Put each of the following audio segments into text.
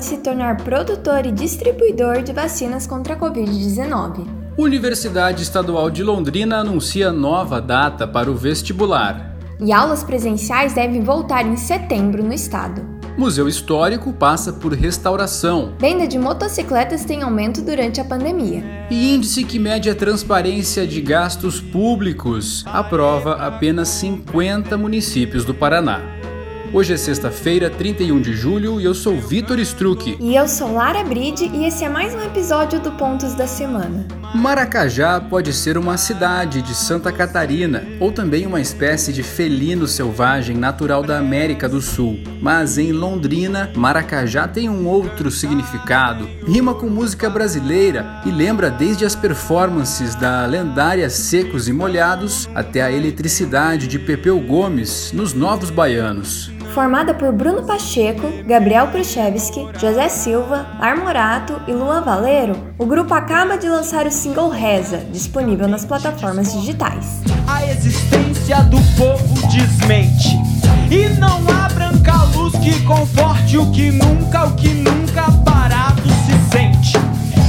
pode se tornar produtor e distribuidor de vacinas contra a Covid-19. Universidade Estadual de Londrina anuncia nova data para o vestibular. E aulas presenciais devem voltar em setembro no estado. Museu Histórico passa por restauração. Venda de motocicletas tem aumento durante a pandemia. E índice que mede a transparência de gastos públicos aprova apenas 50 municípios do Paraná. Hoje é sexta-feira, 31 de julho, e eu sou Vitor Struck. E eu sou Lara Bride, e esse é mais um episódio do Pontos da Semana. Maracajá pode ser uma cidade de Santa Catarina, ou também uma espécie de felino selvagem natural da América do Sul. Mas em Londrina, Maracajá tem um outro significado. Rima com música brasileira e lembra desde as performances da lendária Secos e Molhados até a eletricidade de Pepeu Gomes nos Novos Baianos. Formada por Bruno Pacheco, Gabriel Khrushchevsky, José Silva, Armorato e Luan Valeiro, o grupo acaba de lançar o single Reza, disponível nas plataformas digitais. A existência do povo desmente. E não há branca luz que conforte o que nunca, o que nunca parado se sente.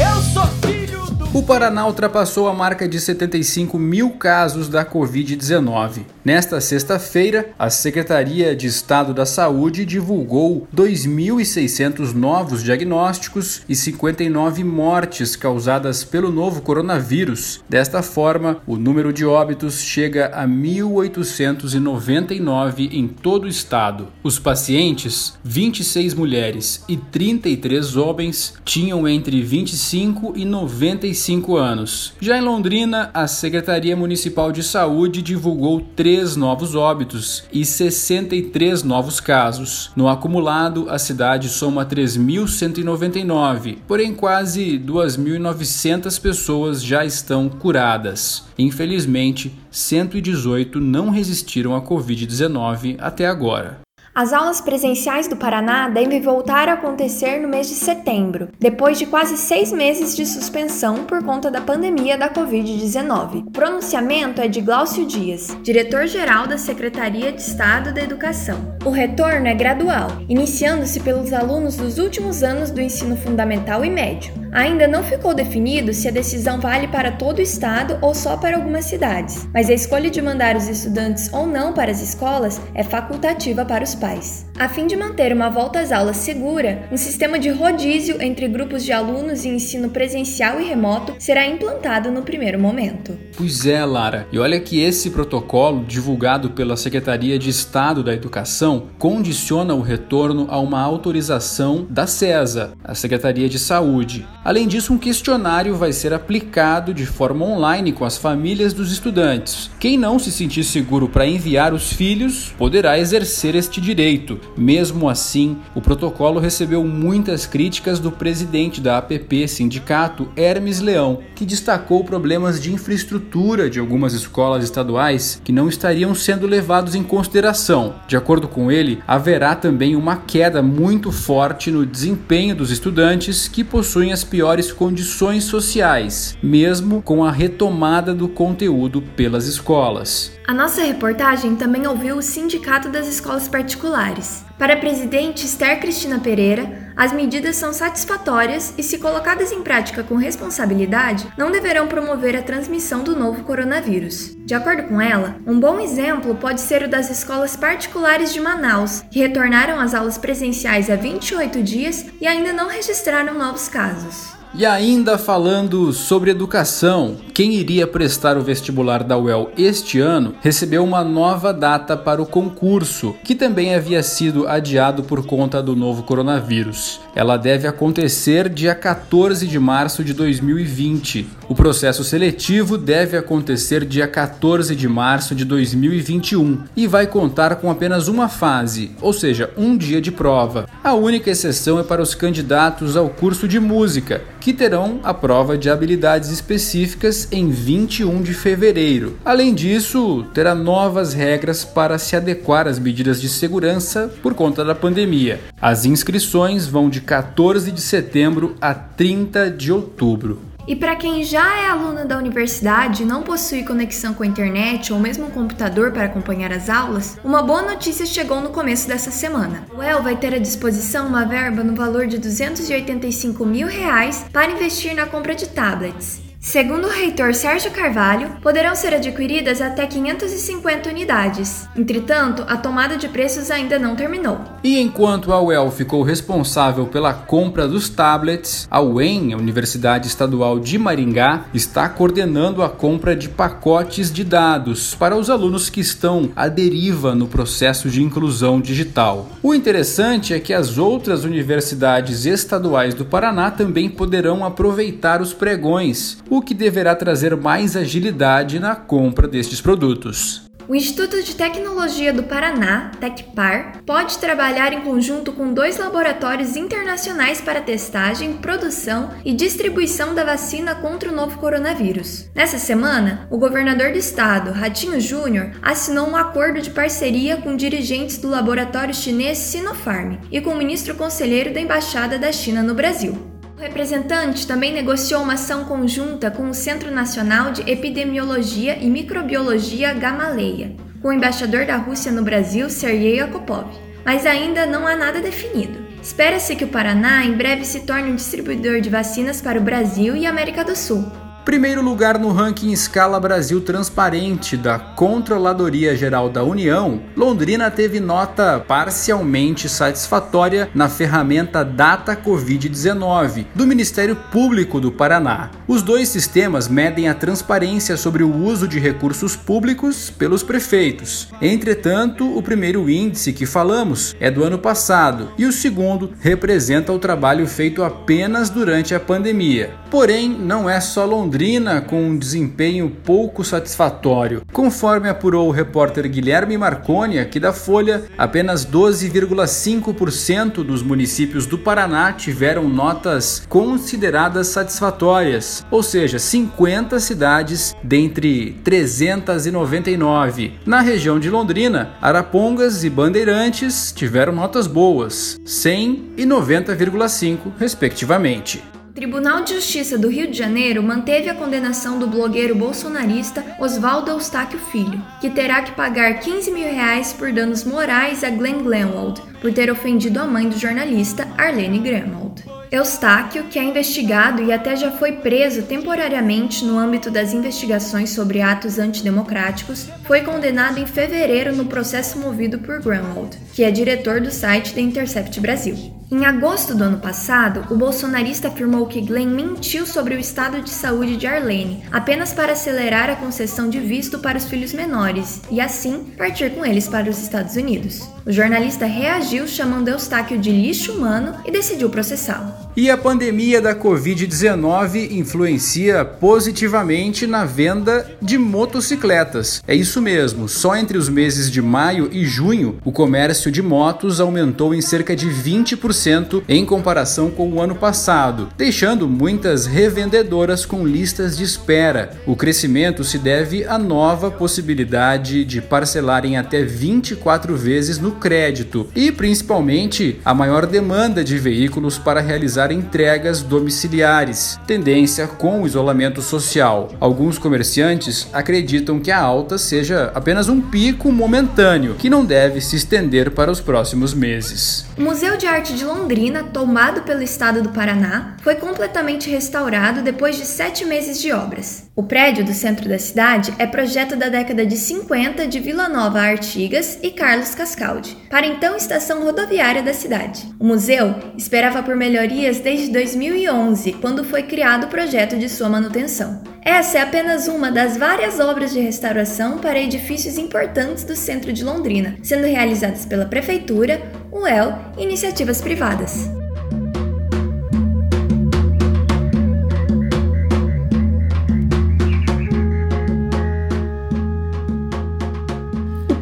Eu sou filho do. O Paraná ultrapassou a marca de 75 mil casos da Covid-19. Nesta sexta-feira, a Secretaria de Estado da Saúde divulgou 2.600 novos diagnósticos e 59 mortes causadas pelo novo coronavírus. Desta forma, o número de óbitos chega a 1.899 em todo o estado. Os pacientes, 26 mulheres e 33 homens, tinham entre 25 e 95 anos. Já em Londrina, a Secretaria Municipal de Saúde divulgou 3 novos óbitos e 63 novos casos. No acumulado, a cidade soma 3.199, porém quase 2.900 pessoas já estão curadas. Infelizmente, 118 não resistiram à Covid-19 até agora. As aulas presenciais do Paraná devem voltar a acontecer no mês de setembro, depois de quase seis meses de suspensão por conta da pandemia da Covid-19. O pronunciamento é de Glaucio Dias, diretor-geral da Secretaria de Estado da Educação. O retorno é gradual, iniciando-se pelos alunos dos últimos anos do ensino fundamental e médio. Ainda não ficou definido se a decisão vale para todo o estado ou só para algumas cidades, mas a escolha de mandar os estudantes ou não para as escolas é facultativa para os pais. A fim de manter uma volta às aulas segura, um sistema de rodízio entre grupos de alunos em ensino presencial e remoto será implantado no primeiro momento. Pois é, Lara. E olha que esse protocolo, divulgado pela Secretaria de Estado da Educação, condiciona o retorno a uma autorização da CESA, a Secretaria de Saúde. Além disso, um questionário vai ser aplicado de forma online com as famílias dos estudantes. Quem não se sentir seguro para enviar os filhos poderá exercer este direito. Mesmo assim, o protocolo recebeu muitas críticas do presidente da APP Sindicato, Hermes Leão, que destacou problemas de infraestrutura de algumas escolas estaduais que não estariam sendo levados em consideração. De acordo com ele, haverá também uma queda muito forte no desempenho dos estudantes que possuem as piores condições sociais, mesmo com a retomada do conteúdo pelas escolas. A nossa reportagem também ouviu o Sindicato das Escolas Particulares. Para a presidente Esther Cristina Pereira, as medidas são satisfatórias e, se colocadas em prática com responsabilidade, não deverão promover a transmissão do novo coronavírus. De acordo com ela, um bom exemplo pode ser o das escolas particulares de Manaus, que retornaram às aulas presenciais há 28 dias e ainda não registraram novos casos. E ainda falando sobre educação, quem iria prestar o vestibular da UEL este ano recebeu uma nova data para o concurso, que também havia sido adiado por conta do novo coronavírus. Ela deve acontecer dia 14 de março de 2020. O processo seletivo deve acontecer dia 14 de março de 2021 e vai contar com apenas uma fase, ou seja, um dia de prova. A única exceção é para os candidatos ao curso de música que terão a prova de habilidades específicas em 21 de fevereiro. Além disso, terá novas regras para se adequar às medidas de segurança por conta da pandemia. As inscrições vão de 14 de setembro a 30 de outubro. E para quem já é aluno da universidade e não possui conexão com a internet ou mesmo um computador para acompanhar as aulas, uma boa notícia chegou no começo dessa semana. O El vai ter à disposição uma verba no valor de 285 mil reais para investir na compra de tablets. Segundo o reitor Sérgio Carvalho, poderão ser adquiridas até 550 unidades. Entretanto, a tomada de preços ainda não terminou. E enquanto a UEL ficou responsável pela compra dos tablets, a UEM, a Universidade Estadual de Maringá, está coordenando a compra de pacotes de dados para os alunos que estão à deriva no processo de inclusão digital. O interessante é que as outras universidades estaduais do Paraná também poderão aproveitar os pregões o que deverá trazer mais agilidade na compra destes produtos. O Instituto de Tecnologia do Paraná, Tecpar, pode trabalhar em conjunto com dois laboratórios internacionais para testagem, produção e distribuição da vacina contra o novo coronavírus. Nessa semana, o governador do estado, Ratinho Júnior, assinou um acordo de parceria com dirigentes do laboratório chinês Sinopharm e com o ministro conselheiro da Embaixada da China no Brasil. Representante também negociou uma ação conjunta com o Centro Nacional de Epidemiologia e Microbiologia Gamaleia, com o embaixador da Rússia no Brasil, Sergei Akopov, mas ainda não há nada definido. Espera-se que o Paraná em breve se torne um distribuidor de vacinas para o Brasil e América do Sul. Primeiro lugar no ranking Escala Brasil Transparente da Controladoria Geral da União, Londrina teve nota parcialmente satisfatória na ferramenta Data Covid-19 do Ministério Público do Paraná. Os dois sistemas medem a transparência sobre o uso de recursos públicos pelos prefeitos. Entretanto, o primeiro índice que falamos é do ano passado e o segundo representa o trabalho feito apenas durante a pandemia. Porém, não é só Londrina Londrina com um desempenho pouco satisfatório. Conforme apurou o repórter Guilherme Marconi, aqui da Folha, apenas 12,5% dos municípios do Paraná tiveram notas consideradas satisfatórias, ou seja, 50 cidades dentre 399. Na região de Londrina, Arapongas e Bandeirantes tiveram notas boas, 100 e 90,5 respectivamente. Tribunal de Justiça do Rio de Janeiro manteve a condenação do blogueiro bolsonarista Oswaldo Eustáquio Filho, que terá que pagar 15 mil reais por danos morais a Glenn Glenwald por ter ofendido a mãe do jornalista Arlene Grenwald. Eustáquio, que é investigado e até já foi preso temporariamente no âmbito das investigações sobre atos antidemocráticos, foi condenado em fevereiro no processo movido por Grunwald, que é diretor do site The Intercept Brasil. Em agosto do ano passado, o bolsonarista afirmou que Glenn mentiu sobre o estado de saúde de Arlene, apenas para acelerar a concessão de visto para os filhos menores e, assim, partir com eles para os Estados Unidos. O jornalista reagiu chamando Eustáquio de lixo humano e decidiu processá-lo. E a pandemia da Covid-19 influencia positivamente na venda de motocicletas. É isso mesmo, só entre os meses de maio e junho, o comércio de motos aumentou em cerca de 20% em comparação com o ano passado, deixando muitas revendedoras com listas de espera. O crescimento se deve à nova possibilidade de parcelar em até 24 vezes no crédito e principalmente a maior demanda de veículos para realizar entregas domiciliares, tendência com o isolamento social. Alguns comerciantes acreditam que a alta seja apenas um pico momentâneo que não deve se estender para os próximos meses. O Museu de Arte de Londrina, tomado pelo estado do Paraná, foi completamente restaurado depois de sete meses de obras. O prédio do centro da cidade é projeto da década de 50 de Vila Nova Artigas e Carlos Cascaldi, para então estação rodoviária da cidade. O museu esperava por melhorias desde 2011, quando foi criado o projeto de sua manutenção. Essa é apenas uma das várias obras de restauração para edifícios importantes do centro de Londrina, sendo realizadas pela Prefeitura, o EL e iniciativas privadas.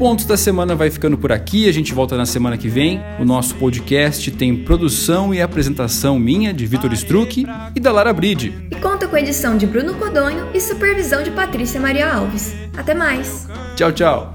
Pontos da Semana vai ficando por aqui. A gente volta na semana que vem. O nosso podcast tem produção e apresentação minha, de Vitor Struck e da Lara Bride. E conta com a edição de Bruno Codonho e supervisão de Patrícia Maria Alves. Até mais. Tchau, tchau.